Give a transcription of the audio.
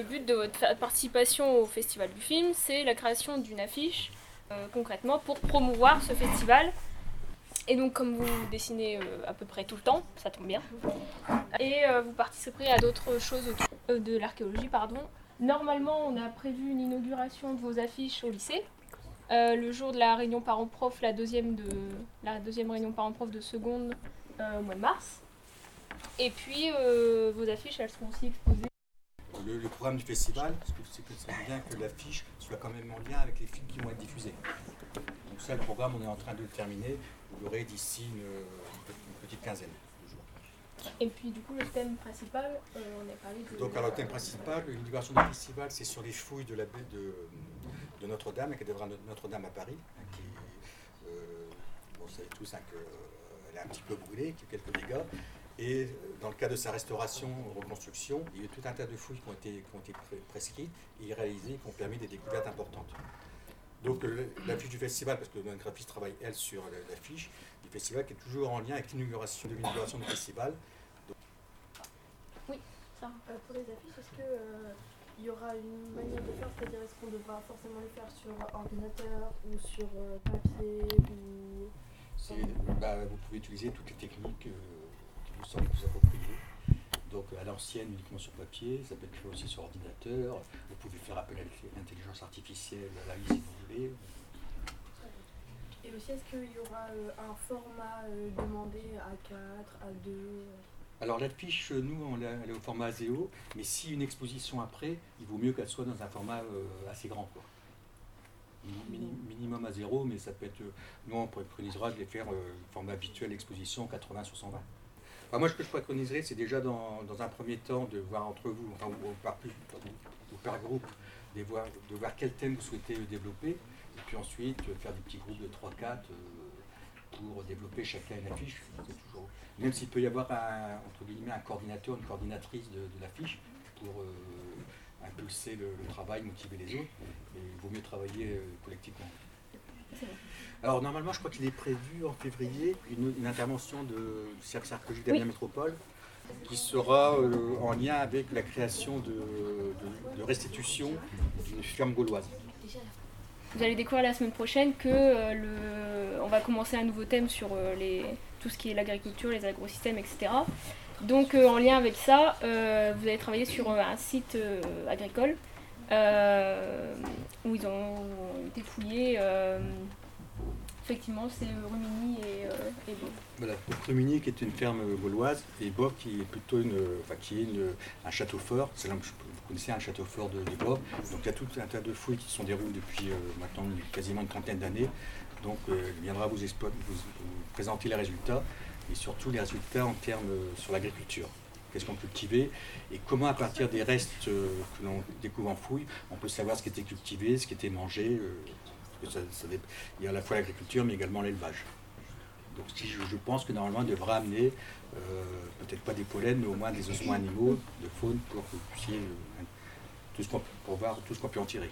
Le but de votre participation au Festival du film, c'est la création d'une affiche, euh, concrètement, pour promouvoir ce festival. Et donc, comme vous dessinez euh, à peu près tout le temps, ça tombe bien, et euh, vous participerez à d'autres choses autour de l'archéologie, pardon. Normalement, on a prévu une inauguration de vos affiches au lycée, le jour de la réunion parents-prof, la deuxième, de, la deuxième réunion parents-prof de seconde au mois de mars. Et puis, vos affiches, elles seront aussi exposées le, programme du festival, c'est que c'est bien que l'affiche soit quand même en lien avec les films qui vont être diffusés. Donc ça, le programme, on est en train de le terminer. Vous l'aurez d'ici une, petite quinzaine de jours. Et puis du coup, le thème principal, euh, on a parlé de... Donc alors, le thème principal, l'inauguration du festival, c'est sur les fouilles de la baie de, de Notre-Dame, la cathédrale Notre-Dame à Paris, hein, qui, euh, vous savez tous hein, qu'elle est un petit peu brûlée, qui a quelques dégâts. Et dans le cas de sa restauration, reconstruction, il y a eu tout un tas de fouilles qui ont été, qui ont été prescrites et réalisées qui ont permis des découvertes importantes. Donc l'affiche du festival, parce que notre graphiste travaille, elle, sur l'affiche du festival, qui est toujours en lien avec l'inauguration de l'inauguration du festival. Oui, ça. Euh, pour les affiches, est-ce qu'il euh, y aura une manière de faire C'est-à-dire, est-ce qu'on devra forcément les faire sur ordinateur ou sur euh, papier ou... Bah, vous pouvez utiliser toutes les techniques vous semble vous approprier. Donc à l'ancienne uniquement sur papier, ça peut être fait aussi sur ordinateur. Vous pouvez faire appel à l'intelligence artificielle à la vie si vous voulez. Et aussi, est-ce qu'il y aura euh, un format euh, demandé à 4, à 2 alors l'affiche, nous, on elle est au format ASEO, mais si une exposition après, il vaut mieux qu'elle soit dans un format euh, assez grand. Quoi. minimum à zéro, mais ça peut être. Nous, on préconisera de les faire format habituel exposition 80 sur 120 moi, ce que je préconiserais, c'est déjà dans, un premier temps de voir entre vous, enfin, ou, par, par groupe, de voir, de voir quel thème vous souhaitez développer, et puis ensuite euh, faire des petits groupes de 3-4 euh, pour développer chacun une affiche. Toujours, même s'il peut y avoir un, un coordinateur, une coordinatrice de, l'affiche pour euh, impulser le, travail, motiver les autres, et il vaut mieux travailler collectivement. Alors normalement, je crois qu'il est prévu en février une, intervention de, du cercle archéologique de la Métropole qui sera euh, en lien avec la création de, restitution d'une ferme gauloise. Vous allez découvrir la semaine prochaine que euh, le, on va commencer un nouveau thème sur euh, les, tout ce qui est l'agriculture, les agrosystèmes, etc. Donc en lien avec ça, vous allez travailler sur un site agricole où ils ont été fouillés effectivement, c'est Rumini et, euh, Voilà, Rumini qui est une ferme gauloise et Bob qui est plutôt une, enfin, qui est un château fort. C'est là vous connaissez un château fort de, de Donc il y a tout un tas de fouilles qui se déroulées depuis euh, maintenant quasiment une trentaine d'années. Donc euh, il viendra vous, vous, présenter les résultats et surtout les résultats en termes sur l'agriculture qu'est-ce qu'on cultivait, et comment à partir des restes que l'on découvre en fouille, on peut savoir ce qui était cultivé, ce qui était mangé, il y a à la fois l'agriculture, mais également l'élevage. Donc je, pense que normalement, il devra amener, euh, peut-être pas des pollens, mais au moins des ossements animaux, de faune, pour que vous puissiez, euh, tout ce qu'on, pour voir tout ce qu'on peut en tirer.